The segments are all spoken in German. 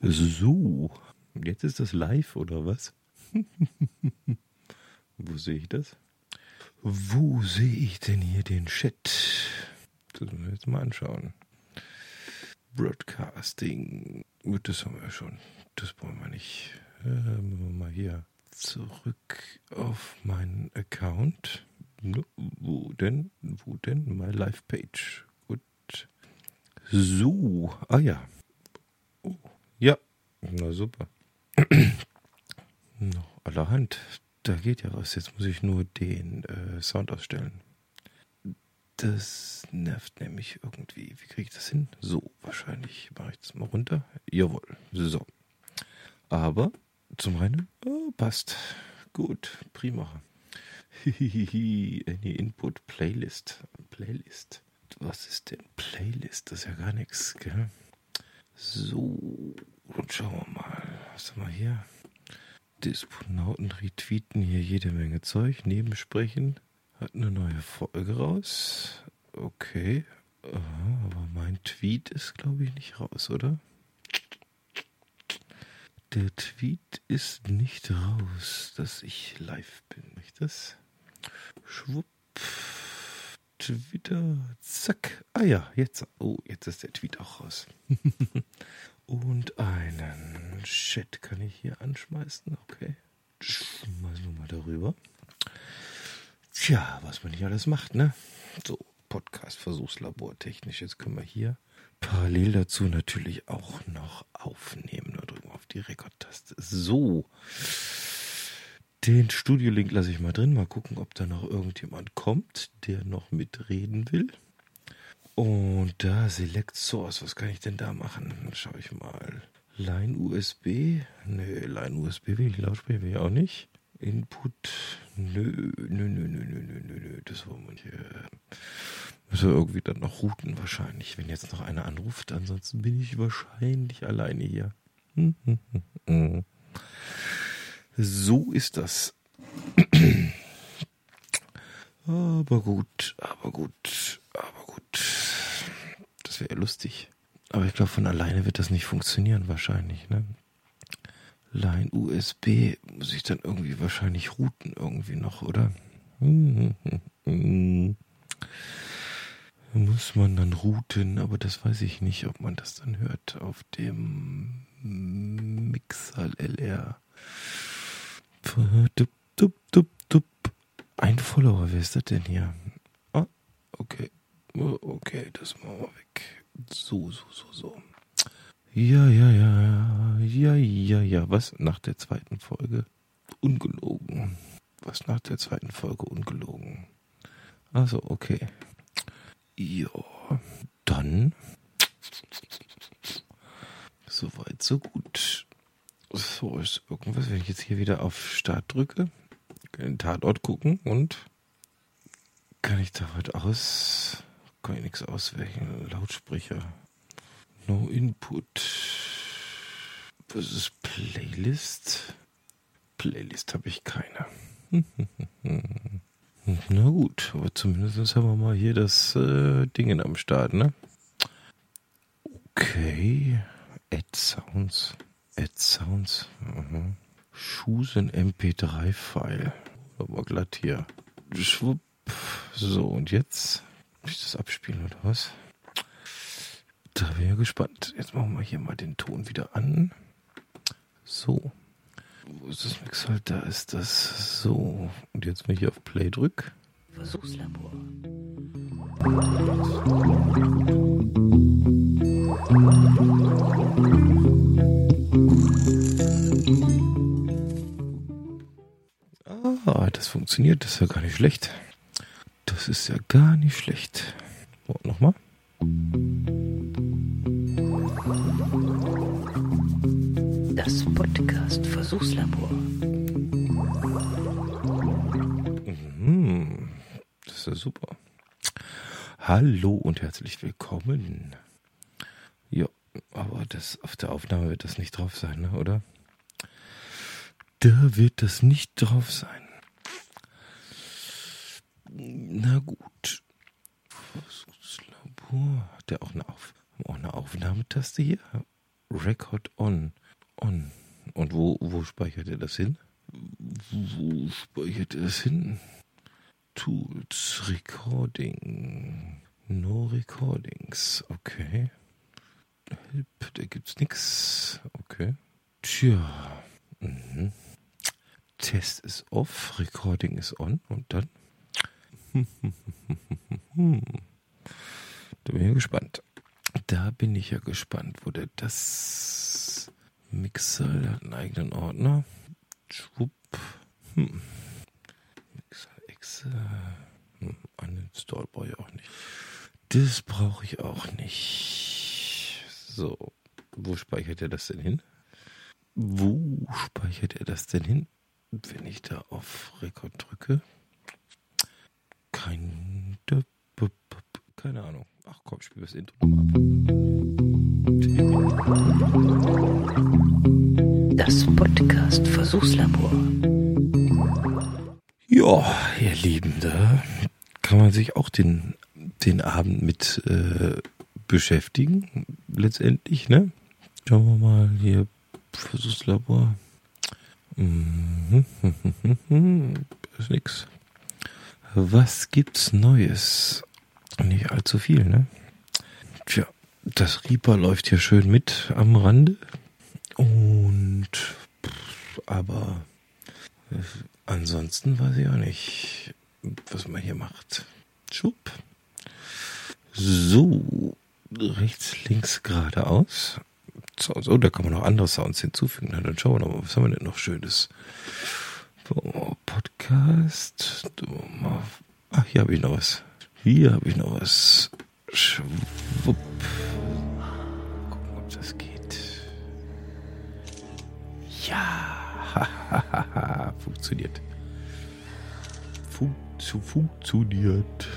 So, jetzt ist das live oder was? Wo sehe ich das? Wo sehe ich denn hier den Chat? Das müssen wir jetzt mal anschauen. Broadcasting. Gut, das haben wir schon. Das wollen wir nicht. Äh, wir mal hier zurück auf meinen Account. Wo denn? Wo denn? My Live Page. Gut. So. Ah ja. Oh. Ja. Na super. Noch allerhand. Da geht ja was. Jetzt muss ich nur den äh, Sound ausstellen. Das nervt nämlich irgendwie. Wie kriege ich das hin? So, wahrscheinlich mache ich das mal runter. Jawohl. So. Aber zum einen oh, passt. Gut, prima. Any Input Playlist. Playlist. Was ist denn Playlist? Das ist ja gar nichts, gell? So, und schauen wir mal. Was haben wir hier? Disponauten retweeten hier jede Menge Zeug. Nebensprechen. Hat eine neue Folge raus. Okay. Aber mein Tweet ist, glaube ich, nicht raus, oder? Der Tweet ist nicht raus, dass ich live bin. Nicht das? Schwupp. Twitter. Zack. Ah ja, jetzt. Oh, jetzt ist der Tweet auch raus. Und einen Chat kann ich hier anschmeißen. Okay. Schmeißen wir mal darüber. Tja, was man hier alles macht, ne? So, Podcast-Versuchslabor technisch. Jetzt können wir hier parallel dazu natürlich auch noch aufnehmen. Da drücken wir auf die Rekordtaste. So. Den Studio-Link lasse ich mal drin. Mal gucken, ob da noch irgendjemand kommt, der noch mitreden will. Und da Select Source, was kann ich denn da machen? Schaue ich mal. Line USB? Nö, Line USB will ich, Lautsprecher will ich auch nicht. Input? Nö, nö, nö, nö, nö, nö, nö, nö. das wollen wir nicht. Müssen wir irgendwie dann noch routen wahrscheinlich, wenn jetzt noch einer anruft. Ansonsten bin ich wahrscheinlich alleine hier. So ist das. Aber gut, aber gut, aber gut. Das wäre lustig. Aber ich glaube, von alleine wird das nicht funktionieren, wahrscheinlich, ne? Line USB muss ich dann irgendwie wahrscheinlich routen, irgendwie noch, oder? Muss man dann routen, aber das weiß ich nicht, ob man das dann hört auf dem Mixer LR. Dup, dup, dup, dup. Ein Follower, wer ist das denn hier? Ah, okay. Okay, das machen wir weg. So, so, so, so. Ja, ja, ja, ja, ja, ja. Was nach der zweiten Folge? Ungelogen. Was nach der zweiten Folge ungelogen? Also, okay. Ja, dann. Soweit, so gut. So ist irgendwas, wenn ich jetzt hier wieder auf Start drücke, den Tatort gucken und kann ich da was aus? Kann ich nichts auswählen. Lautsprecher. No Input. Was ist Playlist? Playlist habe ich keine. Na gut, aber zumindest haben wir mal hier das äh, Ding am Start, ne? Okay. Add Sounds. Add Sounds. Mhm. In MP3-File. Aber glatt hier. Schwupp. So, und jetzt muss ich das abspielen oder was? Da bin ich ja gespannt. Jetzt machen wir hier mal den Ton wieder an. So. Wo ist das Mix halt? Da ist das so. Und jetzt, wenn ich hier auf Play drücke. Versuchslabor. Ah, das funktioniert. Das ist ja gar nicht schlecht. Das ist ja gar nicht schlecht. So, nochmal. Das Podcast Versuchslabor. Mhm. Das ist ja super. Hallo und herzlich willkommen. Ja, aber das auf der Aufnahme wird das nicht drauf sein, ne, oder? Da wird das nicht drauf sein. Na gut. Versuchslabor. Hat der auch eine, Auf auch eine Aufnahmetaste hier? Record on. On. Und wo, wo speichert er das hin? Wo speichert er das hin? Tools, Recording. No Recordings. Okay. Help, da gibt's nix. Okay. Tja. Mhm. Test ist off, Recording ist on und dann. da bin ich gespannt. Da bin ich ja gespannt, wo der das Mixer, hat einen eigenen Ordner. Schwupp. Hm. Mixer, Exe. Hm. Uninstall brauche ich auch nicht. Das brauche ich auch nicht. So. Wo speichert er das denn hin? Wo speichert er das denn hin? Wenn ich da auf Rekord drücke. Kein. Keine Ahnung. Ach komm, spiel das Intro nochmal ab. Das Podcast Versuchslabor. Ja, ihr Lieben, da kann man sich auch den, den Abend mit äh, beschäftigen, letztendlich, ne? Schauen wir mal hier, Versuchslabor. Mhm, ist nix. Was gibt's Neues? Nicht allzu viel, ne? Tja, das Reaper läuft hier schön mit am Rande. Und aber ansonsten weiß ich auch nicht, was man hier macht. Schub. So, rechts, links, geradeaus. So, so, da kann man noch andere Sounds hinzufügen. Dann schauen wir mal, was haben wir denn noch Schönes? So, Podcast. Ach, hier habe ich noch was. Hier habe ich noch was. Schwupp. Gucken, ob das geht. Ja. Funktioniert. Funktio funktioniert.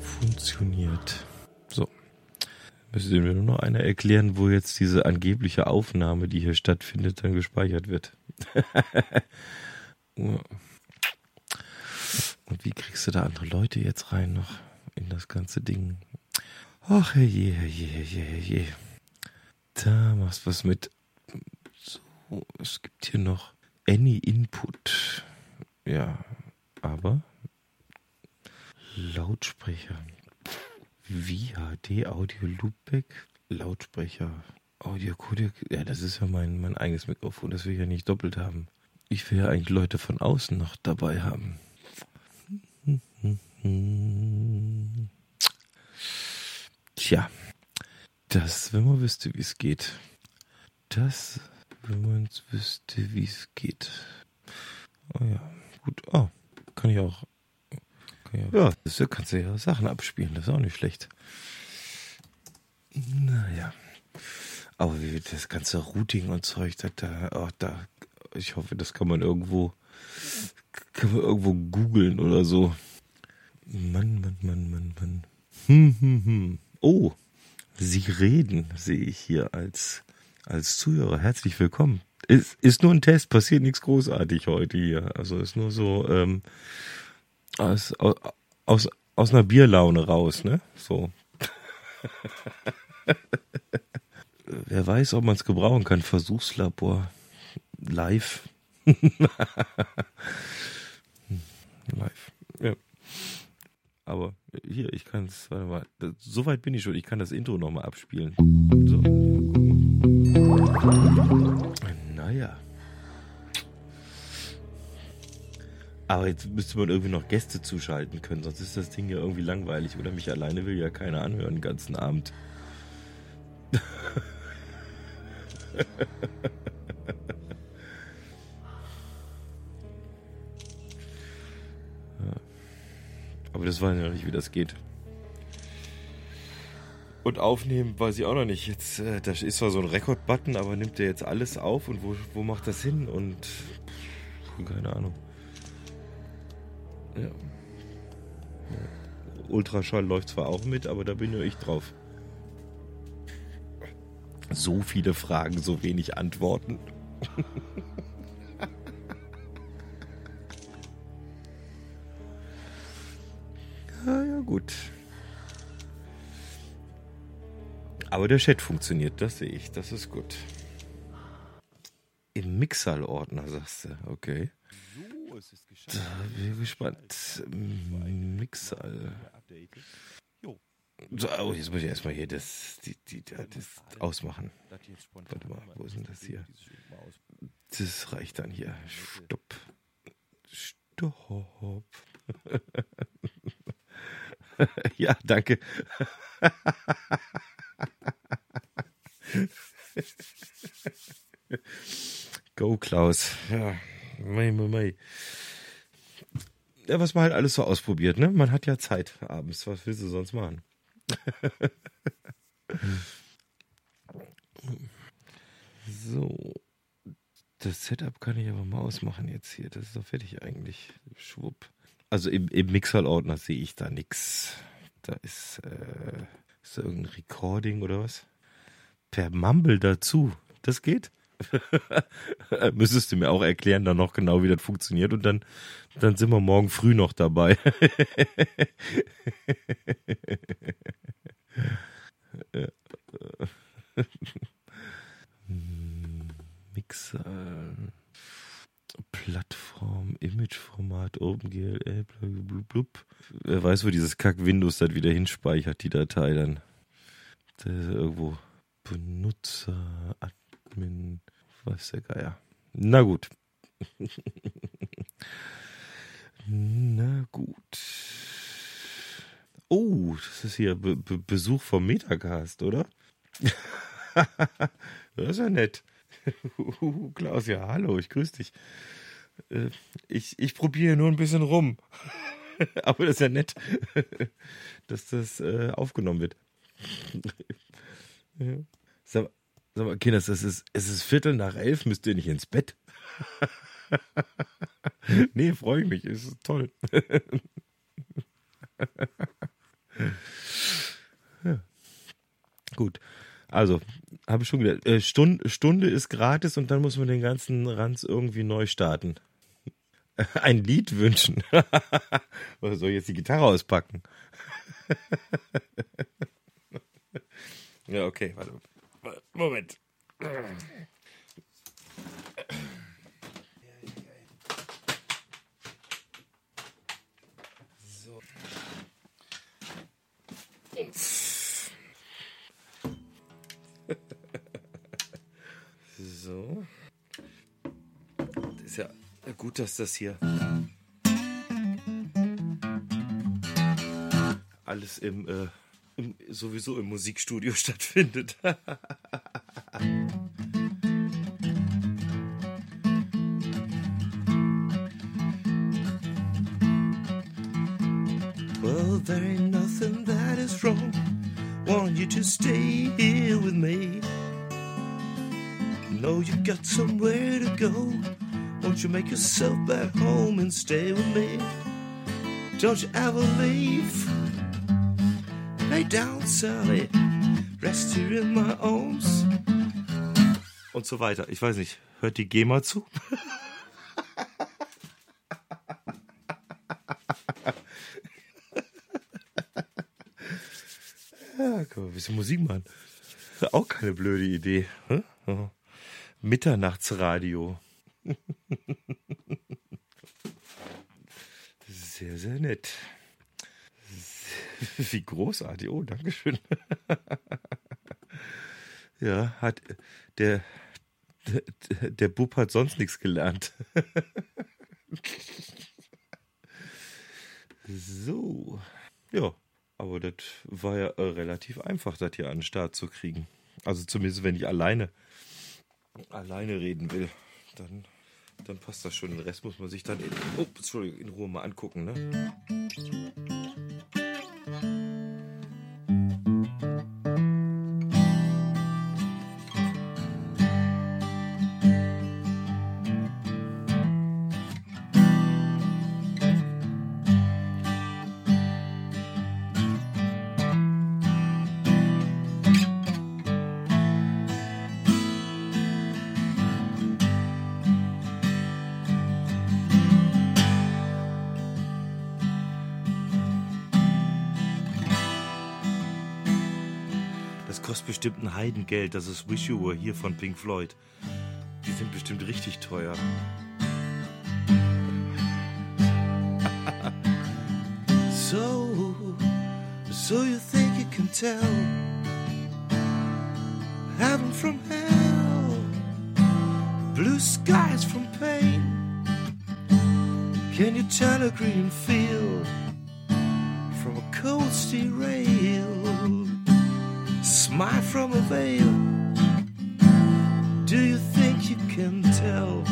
Funktioniert. So. Müsste mir nur noch einer erklären, wo jetzt diese angebliche Aufnahme, die hier stattfindet, dann gespeichert wird. Und wie kriegst du da andere Leute jetzt rein noch in das ganze Ding? Ach, herrje, herrje, herrje, herrje. Da machst du was mit. So, es gibt hier noch Any Input. Ja, aber Lautsprecher. VHD Audio Loopback. Lautsprecher. Audio Codec. Ja, das ist ja mein, mein eigenes Mikrofon. Das will ich ja nicht doppelt haben. Ich will ja eigentlich Leute von außen noch dabei haben. Tja, das, wenn man wüsste, wie es geht. Das, wenn man wüsste, wie es geht. Oh ja, gut. Oh, kann ich auch. Auch. Ja, das kannst du ja Sachen abspielen. Das ist auch nicht schlecht. Naja. Aber wie das ganze Routing und Zeug, da, da, oh, da, ich hoffe, das kann man irgendwo, kann man irgendwo googeln oder so. Mann, Mann, Mann, Mann, Mann. Hm, hm, hm. Oh, Sie reden, sehe ich hier als, als Zuhörer. Herzlich willkommen. Ist, ist nur ein Test, passiert nichts großartig heute hier. Also ist nur so ähm, aus, aus, aus einer Bierlaune raus, ne? So. Wer weiß, ob man es gebrauchen kann. Versuchslabor. Live. Live. Ja. Aber hier, ich kann es, warte mal, so weit bin ich schon, ich kann das Intro nochmal abspielen. So. Naja. Aber jetzt müsste man irgendwie noch Gäste zuschalten können, sonst ist das Ding ja irgendwie langweilig. Oder mich alleine will ja keiner anhören den ganzen Abend. Aber das weiß ich noch nicht, wie das geht. Und aufnehmen weiß ich auch noch nicht. Jetzt, äh, da ist zwar so ein Rekord-Button, aber nimmt der jetzt alles auf und wo, wo macht das hin? Und keine Ahnung. Ja. Ultraschall läuft zwar auch mit, aber da bin nur ich drauf. So viele Fragen, so wenig Antworten. ja, ja, gut. Aber der Chat funktioniert, das sehe ich. Das ist gut. Im Mixal-Ordner, sagst du. Okay. So, es ist geschafft. Da bin ich gespannt. Mixal. Jo, So, oh, jetzt muss ich erstmal hier das, die, die, das ausmachen. Warte mal, wo ist denn das hier? Das reicht dann hier. Stopp. Stopp. ja, danke. Go, Klaus. Ja, mei, mei, mei. Ja, was man halt alles so ausprobiert, ne? Man hat ja Zeit abends. Was willst du sonst machen? so. Das Setup kann ich aber mal ausmachen jetzt hier. Das ist doch fertig eigentlich. Schwupp. Also im, im Mixer-Ordner sehe ich da nichts. Da ist, äh, ist da irgendein Recording oder was? Per Mumble dazu. Das geht? Müsstest du mir auch erklären, dann noch genau, wie das funktioniert und dann, dann sind wir morgen früh noch dabei. Mixer, Plattform, Imageformat, OpenGL, blub, blub. Wer weiß, wo dieses Kack Windows das wieder hinspeichert, die Datei dann. Irgendwo Benutzer, Admin, weiß der Geier. Na gut. Na gut. Oh, das ist hier Be Be Besuch vom Metacast, oder? das ist ja nett. Klaus, ja, hallo, ich grüße dich. Äh, Ich, ich probiere nur ein bisschen rum. Aber das ist ja nett, dass das äh, aufgenommen wird. Ja. Sag, mal, Kinders, es ist, es ist Viertel nach elf, müsst ihr nicht ins Bett? nee, freue ich mich, es ist toll. ja. Gut, also, habe ich schon gedacht, äh, Stunde, Stunde ist gratis und dann muss man den ganzen Ranz irgendwie neu starten. Ein Lied wünschen. Oder soll ich jetzt die Gitarre auspacken? ja, okay, warte. Moment. So. So. Das ist ja gut, dass das hier alles im, äh, im sowieso im Musikstudio stattfindet. Well, there ain't nothing that is wrong. Want you to stay here with me. Know you got somewhere to go. Won't you make yourself back home and stay with me? Don't you ever leave? Lay down, Sally. Rest here in my arms. Und so weiter. Ich weiß nicht. Hört die GEMA zu? ja, kann man ein bisschen Musik machen. Auch keine blöde Idee. Hm? Mitternachtsradio. Sehr, sehr nett. Wie großartig. Oh, Dankeschön. ja, hat der, der, Bub hat sonst nichts gelernt. so. Ja, aber das war ja äh, relativ einfach, das hier an den Start zu kriegen. Also zumindest, wenn ich alleine alleine reden will, dann, dann passt das schon. Den Rest muss man sich dann in, oh, in Ruhe mal angucken. Ne? Kostet bestimmt ein Heidengeld. Das ist Wish You Were hier von Pink Floyd. Die sind bestimmt richtig teuer. so, so you think you can tell heaven from hell, blue skies from pain. Can you tell a green field from a cold steel rail? Smile from a veil. Do you think you can tell?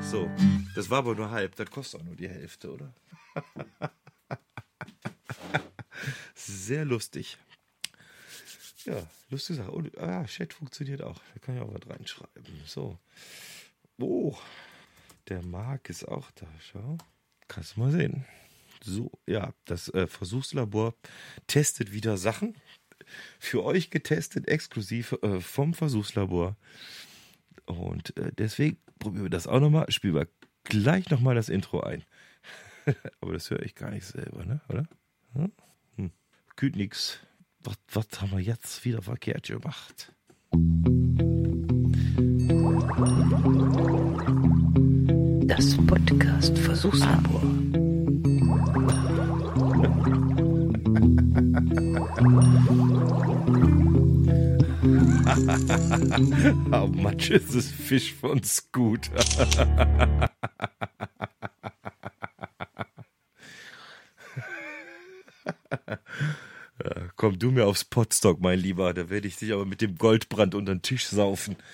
So, das war aber nur halb. Das kostet auch nur die Hälfte, oder? Sehr lustig. Ja, lustige Sache. Und, ah, Chat funktioniert auch. Da kann ich auch was reinschreiben. So. Oh, der Marc ist auch da. Schau. Kannst du mal sehen. So, ja, das äh, Versuchslabor testet wieder Sachen. Für euch getestet, exklusiv äh, vom Versuchslabor. Und äh, deswegen probieren wir das auch nochmal. Spielen wir gleich nochmal das Intro ein. Aber das höre ich gar nicht selber, ne? Oder? Hm? Hm. Nix. Was, was haben wir jetzt wieder verkehrt gemacht? Das Podcast Versuchslabor. How much is this fish von Scooter? Ja, Komm du mir aufs Potstock, mein Lieber. Da werde ich dich aber mit dem Goldbrand unter den Tisch saufen.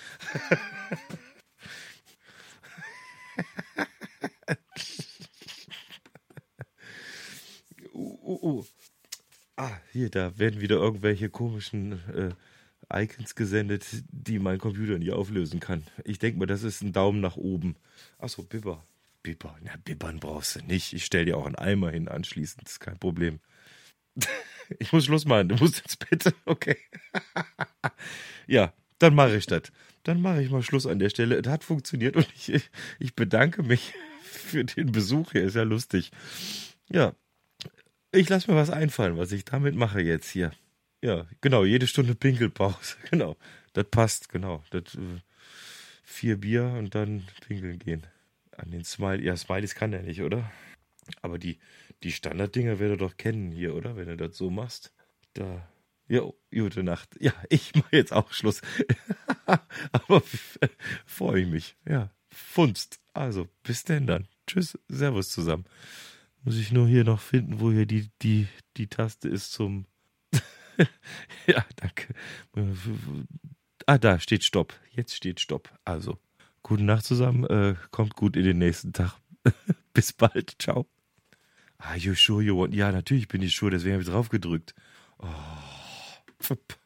hier, da werden wieder irgendwelche komischen äh, Icons gesendet, die mein Computer nicht auflösen kann. Ich denke mal, das ist ein Daumen nach oben. Achso, Bibber. Bibber. Na, Bibbern brauchst du nicht. Ich stell dir auch einen Eimer hin anschließend. Das ist kein Problem. Ich muss Schluss machen. Du musst ins Bett. Okay. ja, dann mache ich das. Dann mache ich mal Schluss an der Stelle. Das hat funktioniert und ich, ich bedanke mich für den Besuch hier. Ist ja lustig. Ja, ich lasse mir was einfallen, was ich damit mache jetzt hier. Ja, genau, jede Stunde Pinkelpause. Genau, das passt, genau. Das, äh, vier Bier und dann pinkeln gehen. An den Smiley. Ja, Smileys kann der nicht, oder? Aber die, die Standarddinger werdet ihr doch kennen hier, oder? Wenn du das so machst. Da. Jo, gute Nacht. Ja, ich mache jetzt auch Schluss. Aber freue ich mich. Ja, Funst. Also, bis denn dann. Tschüss, Servus zusammen. Muss ich nur hier noch finden, wo hier die, die, die Taste ist zum. ja, danke. Ah, da steht Stopp. Jetzt steht Stopp. Also, gute Nacht zusammen. Äh, kommt gut in den nächsten Tag. Bis bald. Ciao. Ah, you sure you want? Ja, natürlich bin ich sure, deswegen habe ich drauf gedrückt. Oh.